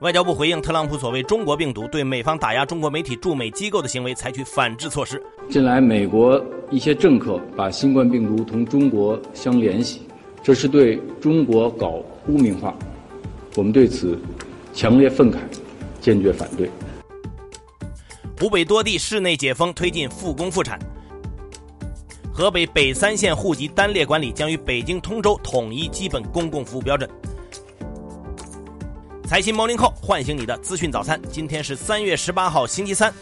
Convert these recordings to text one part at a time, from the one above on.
外交部回应特朗普所谓“中国病毒”对美方打压中国媒体驻美机构的行为采取反制措施。近来，美国一些政客把新冠病毒同中国相联系，这是对中国搞污名化，我们对此强烈愤慨，坚决反对。湖北多地室内解封，推进复工复产。河北北三县户籍单列管理将与北京通州统一基本公共服务标准。财新 Morning Call 唤醒你的资讯早餐。今天是三月十八号，星期三。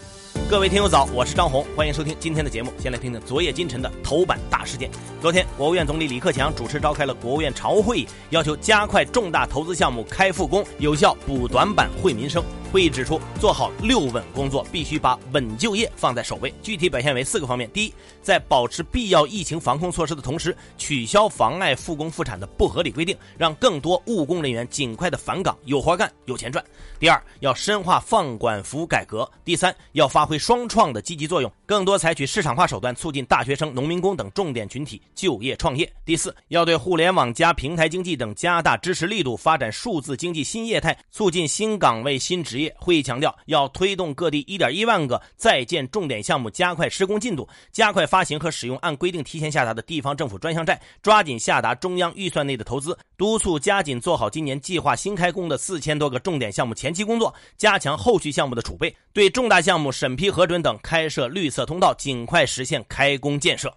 各位听友早，我是张红，欢迎收听今天的节目。先来听听昨夜今晨的头版大事件。昨天，国务院总理李克强主持召开了国务院常务会议，要求加快重大投资项目开复工，有效补短板、惠民生。会议指出，做好六稳工作，必须把稳就业放在首位。具体表现为四个方面：第一，在保持必要疫情防控措施的同时，取消妨碍复工复产的不合理规定，让更多务工人员尽快的返岗，有活干，有钱赚。第二，要深化放管服改革。第三，要发挥双创的积极作用，更多采取市场化手段，促进大学生、农民工等重点群体就业创业。第四，要对互联网加平台经济等加大支持力度，发展数字经济新业态，促进新岗位、新职。会议强调，要推动各地1.1万个在建重点项目加快施工进度，加快发行和使用按规定提前下达的地方政府专项债，抓紧下达中央预算内的投资，督促加紧做好今年计划新开工的四千多个重点项目前期工作，加强后续项目的储备，对重大项目审批核准等开设绿色通道，尽快实现开工建设。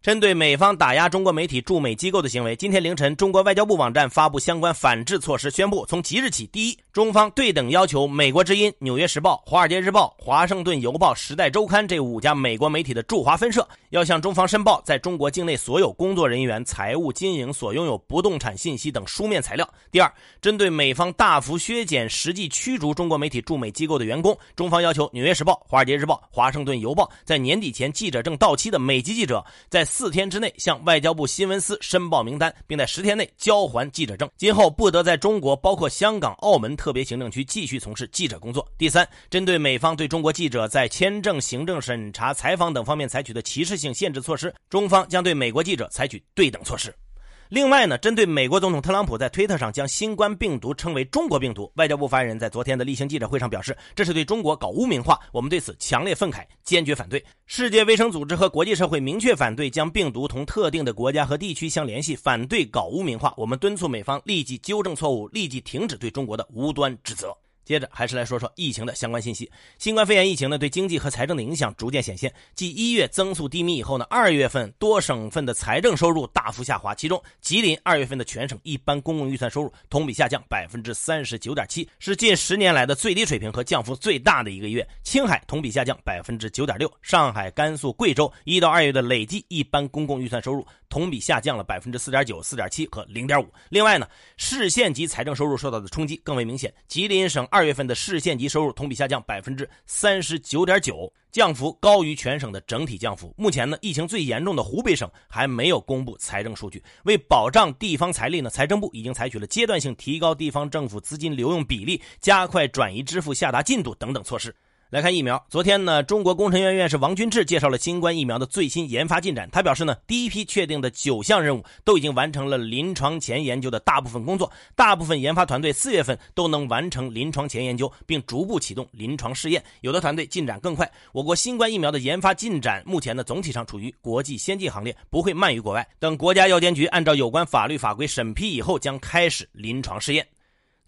针对美方打压中国媒体驻美机构的行为，今天凌晨，中国外交部网站发布相关反制措施，宣布从即日起，第一，中方对等要求美国之音、纽约时报、华尔街日报、华盛顿邮报、时代周刊这五家美国媒体的驻华分社，要向中方申报在中国境内所有工作人员财务经营所拥有不动产信息等书面材料；第二，针对美方大幅削减、实际驱逐中国媒体驻美机构的员工，中方要求纽约时报、华尔街日报、华盛顿邮报在年底前记者证到期的美籍记者，在四天之内向外交部新闻司申报名单，并在十天内交还记者证，今后不得在中国（包括香港、澳门特别行政区）继续从事记者工作。第三，针对美方对中国记者在签证、行政审查、采访等方面采取的歧视性限制措施，中方将对美国记者采取对等措施。另外呢，针对美国总统特朗普在推特上将新冠病毒称为中国病毒，外交部发言人在昨天的例行记者会上表示，这是对中国搞污名化，我们对此强烈愤慨，坚决反对。世界卫生组织和国际社会明确反对将病毒同特定的国家和地区相联系，反对搞污名化。我们敦促美方立即纠正错误，立即停止对中国的无端指责。接着还是来说说疫情的相关信息。新冠肺炎疫情呢，对经济和财政的影响逐渐显现。继一月增速低迷以后呢，二月份多省份的财政收入大幅下滑。其中，吉林二月份的全省一般公共预算收入同比下降百分之三十九点七，是近十年来的最低水平和降幅最大的一个月。青海同比下降百分之九点六，上海、甘肃、贵州一到二月的累计一般公共预算收入同比下降了百分之四点九、四点七和零点五。另外呢，市县级财政收入受到的冲击更为明显。吉林省二二月份的市县级收入同比下降百分之三十九点九，降幅高于全省的整体降幅。目前呢，疫情最严重的湖北省还没有公布财政数据。为保障地方财力呢，财政部已经采取了阶段性提高地方政府资金留用比例、加快转移支付下达进度等等措施。来看疫苗，昨天呢，中国工程院院士王军志介绍了新冠疫苗的最新研发进展。他表示呢，第一批确定的九项任务都已经完成了临床前研究的大部分工作，大部分研发团队四月份都能完成临床前研究，并逐步启动临床试验。有的团队进展更快。我国新冠疫苗的研发进展目前呢，总体上处于国际先进行列，不会慢于国外。等国家药监局按照有关法律法规审批以后，将开始临床试验。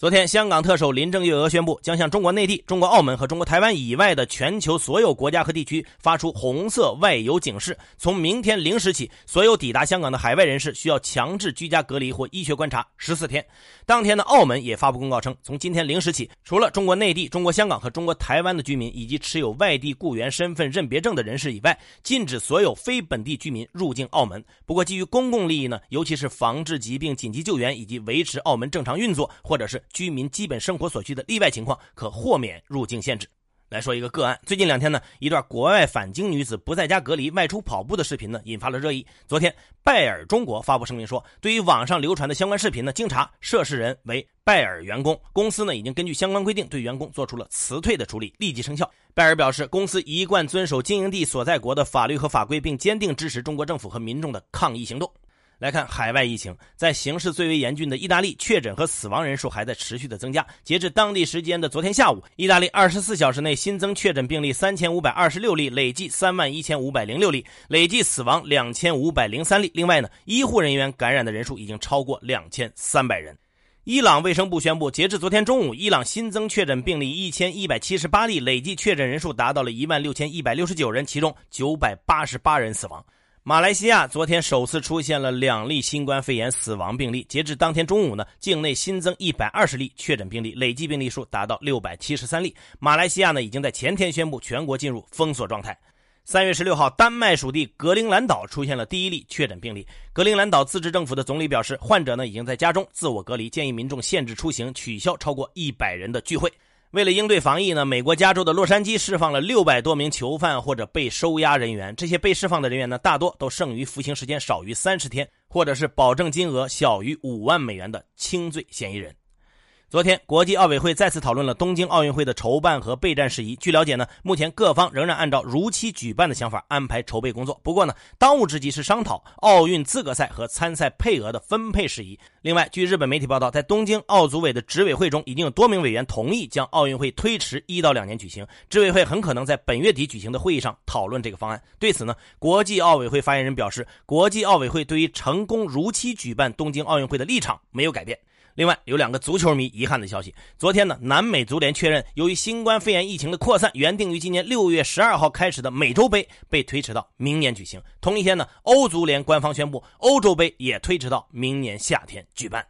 昨天，香港特首林郑月娥宣布，将向中国内地、中国澳门和中国台湾以外的全球所有国家和地区发出红色外游警示。从明天零时起，所有抵达香港的海外人士需要强制居家隔离或医学观察十四天。当天的澳门也发布公告称，从今天零时起，除了中国内地、中国香港和中国台湾的居民以及持有外地雇员身份认别证的人士以外，禁止所有非本地居民入境澳门。不过，基于公共利益呢，尤其是防治疾病紧急救援以及维持澳门正常运作，或者是居民基本生活所需的例外情况，可豁免入境限制。来说一个个案，最近两天呢，一段国外返京女子不在家隔离外出跑步的视频呢，引发了热议。昨天，拜耳中国发布声明说，对于网上流传的相关视频呢，经查，涉事人为拜耳员工，公司呢已经根据相关规定对员工做出了辞退的处理，立即生效。拜耳表示，公司一贯遵守经营地所在国的法律和法规，并坚定支持中国政府和民众的抗疫行动。来看海外疫情，在形势最为严峻的意大利，确诊和死亡人数还在持续的增加。截至当地时间的昨天下午，意大利二十四小时内新增确诊病例三千五百二十六例，累计三万一千五百零六例，累计死亡两千五百零三例。另外呢，医护人员感染的人数已经超过两千三百人。伊朗卫生部宣布，截至昨天中午，伊朗新增确诊病例一千一百七十八例，累计确诊人数达到了一万六千一百六十九人，其中九百八十八人死亡。马来西亚昨天首次出现了两例新冠肺炎死亡病例。截至当天中午呢，境内新增一百二十例确诊病例，累计病例数达到六百七十三例。马来西亚呢，已经在前天宣布全国进入封锁状态。三月十六号，丹麦属地格陵兰岛出现了第一例确诊病例。格陵兰岛自治政府的总理表示，患者呢已经在家中自我隔离，建议民众限制出行，取消超过一百人的聚会。为了应对防疫呢，美国加州的洛杉矶释放了六百多名囚犯或者被收押人员。这些被释放的人员呢，大多都剩余服刑时间少于三十天，或者是保证金额小于五万美元的轻罪嫌疑人。昨天，国际奥委会再次讨论了东京奥运会的筹办和备战事宜。据了解呢，目前各方仍然按照如期举办的想法安排筹备工作。不过呢，当务之急是商讨奥运资格赛和参赛配额的分配事宜。另外，据日本媒体报道，在东京奥组委的执委会中，已经有多名委员同意将奥运会推迟一到两年举行。执委会很可能在本月底举行的会议上讨论这个方案。对此呢，国际奥委会发言人表示，国际奥委会对于成功如期举办东京奥运会的立场没有改变。另外有两个足球迷遗憾的消息。昨天呢，南美足联确认，由于新冠肺炎疫情的扩散，原定于今年六月十二号开始的美洲杯被推迟到明年举行。同一天呢，欧足联官方宣布，欧洲杯也推迟到明年夏天举办。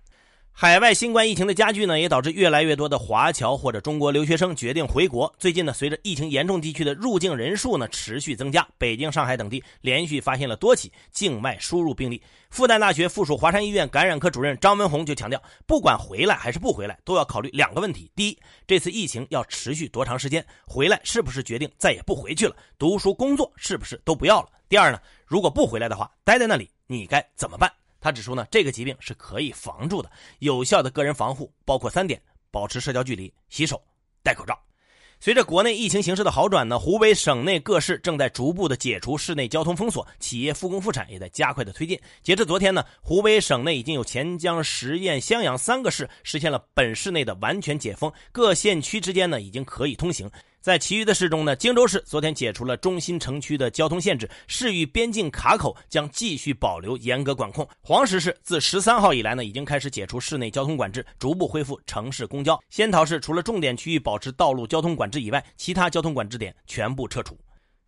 海外新冠疫情的加剧呢，也导致越来越多的华侨或者中国留学生决定回国。最近呢，随着疫情严重地区的入境人数呢持续增加，北京、上海等地连续发现了多起境外输入病例。复旦大学附属华山医院感染科主任张文宏就强调，不管回来还是不回来，都要考虑两个问题：第一，这次疫情要持续多长时间？回来是不是决定再也不回去了？读书工作是不是都不要了？第二呢，如果不回来的话，待在那里你该怎么办？他指出呢，这个疾病是可以防住的，有效的个人防护包括三点：保持社交距离、洗手、戴口罩。随着国内疫情形势的好转呢，湖北省内各市正在逐步的解除市内交通封锁，企业复工复产也在加快的推进。截至昨天呢，湖北省内已经有钱江、十堰、襄阳三个市实现了本市内的完全解封，各县区之间呢已经可以通行。在其余的市中呢，荆州市昨天解除了中心城区的交通限制，市域边境卡口将继续保留严格管控。黄石市自十三号以来呢，已经开始解除市内交通管制，逐步恢复城市公交。仙桃市除了重点区域保持道路交通管制以外，其他交通管制点全部撤除。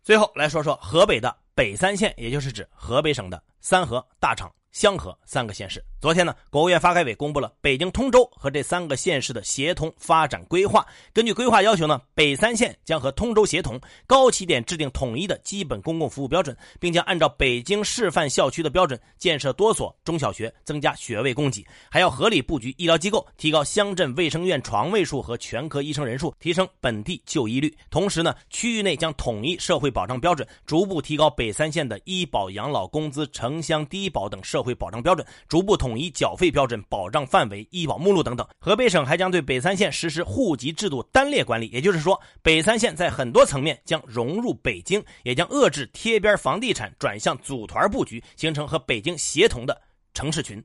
最后来说说河北的北三县，也就是指河北省的三河、大厂。香河三个县市，昨天呢，国务院发改委公布了北京通州和这三个县市的协同发展规划。根据规划要求呢，北三县将和通州协同，高起点制定统一的基本公共服务标准，并将按照北京示范校区的标准建设多所中小学，增加学位供给，还要合理布局医疗机构，提高乡镇卫生院床位数和全科医生人数，提升本地就医率。同时呢，区域内将统一社会保障标准，逐步提高北三县的医保、养老、工资、城乡低保等社。会保障标准逐步统一缴费标准、保障范围、医保目录等等。河北省还将对北三县实施户籍制度单列管理，也就是说，北三县在很多层面将融入北京，也将遏制贴边房地产转向组团布局，形成和北京协同的城市群。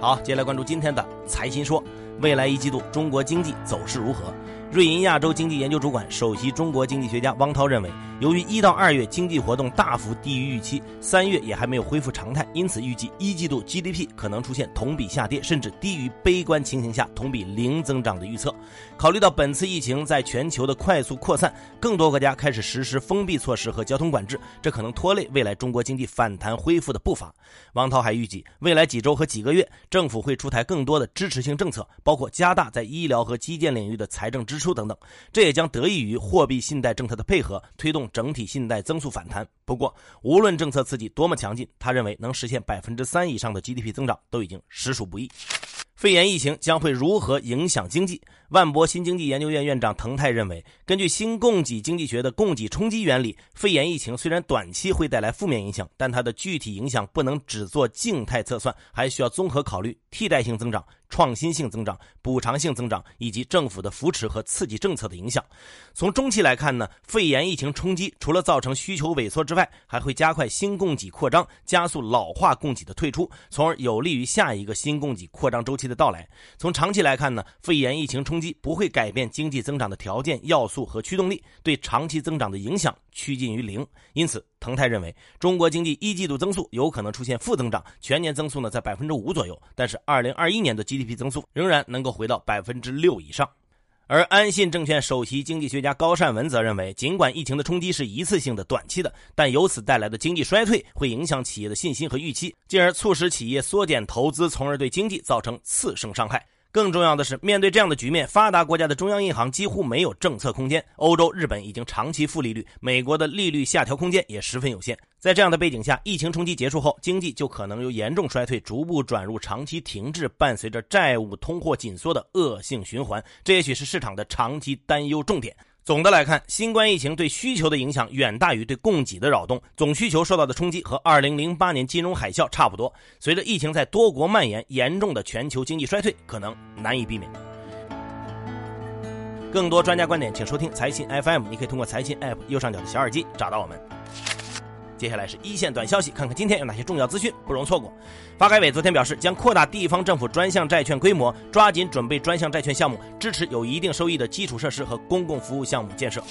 好，接下来关注今天的财新说，未来一季度中国经济走势如何？瑞银亚洲经济研究主管、首席中国经济学家汪涛认为，由于一到二月经济活动大幅低于预期，三月也还没有恢复常态，因此预计一季度 GDP 可能出现同比下跌，甚至低于悲观情形下同比零增长的预测。考虑到本次疫情在全球的快速扩散，更多国家开始实施封闭措施和交通管制，这可能拖累未来中国经济反弹恢复的步伐。汪涛还预计，未来几周和几个月，政府会出台更多的支持性政策，包括加大在医疗和基建领域的财政支。出等等，这也将得益于货币信贷政策的配合，推动整体信贷增速反弹。不过，无论政策刺激多么强劲，他认为能实现百分之三以上的 GDP 增长都已经实属不易。肺炎疫情将会如何影响经济？万博新经济研究院院长滕泰认为，根据新供给经济学的供给冲击原理，肺炎疫情虽然短期会带来负面影响，但它的具体影响不能只做静态测算，还需要综合考虑替代性增长。创新性增长、补偿性增长以及政府的扶持和刺激政策的影响。从中期来看呢，肺炎疫情冲击除了造成需求萎缩之外，还会加快新供给扩张，加速老化供给的退出，从而有利于下一个新供给扩张周期的的到来。从长期来看呢，肺炎疫情冲击不会改变经济增长的条件、要素和驱动力，对长期增长的影响趋近于零。因此，腾泰认为，中国经济一季度增速有可能出现负增长，全年增速呢在百分之五左右，但是二零二一年的 GDP 增速仍然能够回到百分之六以上。而安信证券首席经济学家高善文则认为，尽管疫情的冲击是一次性的、短期的，但由此带来的经济衰退会影响企业的信心和预期，进而促使企业缩减投资，从而对经济造成次生伤害。更重要的是，面对这样的局面，发达国家的中央银行几乎没有政策空间。欧洲、日本已经长期负利率，美国的利率下调空间也十分有限。在这样的背景下，疫情冲击结束后，经济就可能由严重衰退逐步转入长期停滞，伴随着债务、通货紧缩的恶性循环。这也许是市场的长期担忧重点。总的来看，新冠疫情对需求的影响远大于对供给的扰动，总需求受到的冲击和二零零八年金融海啸差不多。随着疫情在多国蔓延，严重的全球经济衰退可能难以避免。更多专家观点，请收听财新 FM，你可以通过财新 App 右上角的小耳机找到我们。接下来是一线短消息，看看今天有哪些重要资讯不容错过。发改委昨天表示，将扩大地方政府专项债券规模，抓紧准备专项债券项目，支持有一定收益的基础设施和公共服务项目建设。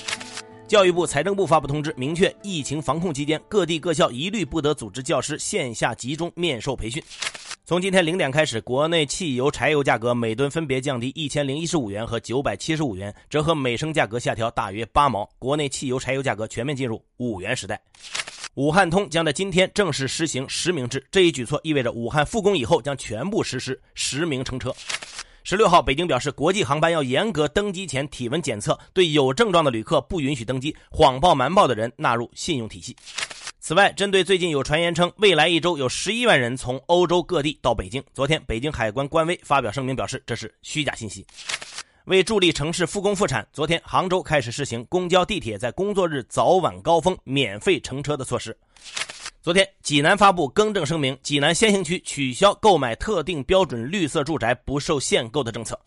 教育部、财政部发布通知，明确疫情防控期间，各地各校一律不得组织教师线下集中面授培训。从今天零点开始，国内汽油、柴油价格每吨分别降低一千零一十五元和九百七十五元，折合每升价格下调大约八毛。国内汽油、柴油价格全面进入五元时代。武汉通将在今天正式实行实名制，这一举措意味着武汉复工以后将全部实施实名乘车。十六号，北京表示，国际航班要严格登机前体温检测，对有症状的旅客不允许登机，谎报瞒报的人纳入信用体系。此外，针对最近有传言称未来一周有十一万人从欧洲各地到北京，昨天北京海关官微发表声明表示，这是虚假信息。为助力城市复工复产，昨天杭州开始试行公交、地铁在工作日早晚高峰免费乘车的措施。昨天，济南发布更正声明，济南先行区取消购买特定标准绿色住宅不受限购的政策。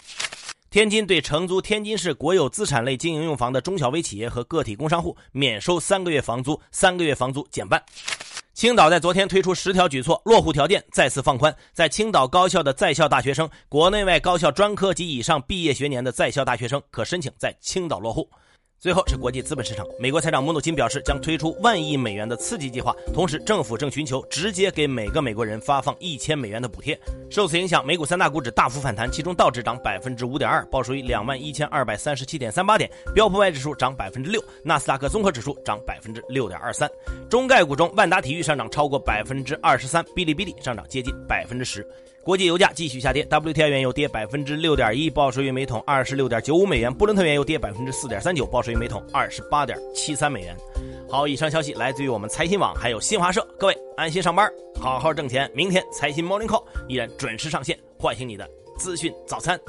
天津对承租天津市国有资产类经营用房的中小微企业和个体工商户免收三个月房租，三个月房租减半。青岛在昨天推出十条举措，落户条件再次放宽，在青岛高校的在校大学生、国内外高校专科及以上毕业学年的在校大学生可申请在青岛落户。最后是国际资本市场，美国财长姆努钦表示将推出万亿美元的刺激计划，同时政府正寻求直接给每个美国人发放一千美元的补贴。受此影响，美股三大股指大幅反弹，其中道指涨百分之五点二，报收于两万一千二百三十七点三八点；标普外指数涨百分之六，纳斯达克综合指数涨百分之六点二三。中概股中，万达体育上涨超过百分之二十三，哔哩哔哩上涨接近百分之十。国际油价继续下跌，WTI 原油跌百分之六点一，报收于每桶二十六点九五美元；布伦特原油跌百分之四点三九，报收于每桶二十八点七三美元。好，以上消息来自于我们财新网，还有新华社。各位安心上班，好好挣钱。明天财新 Morning Call 依然准时上线，唤醒你的资讯早餐。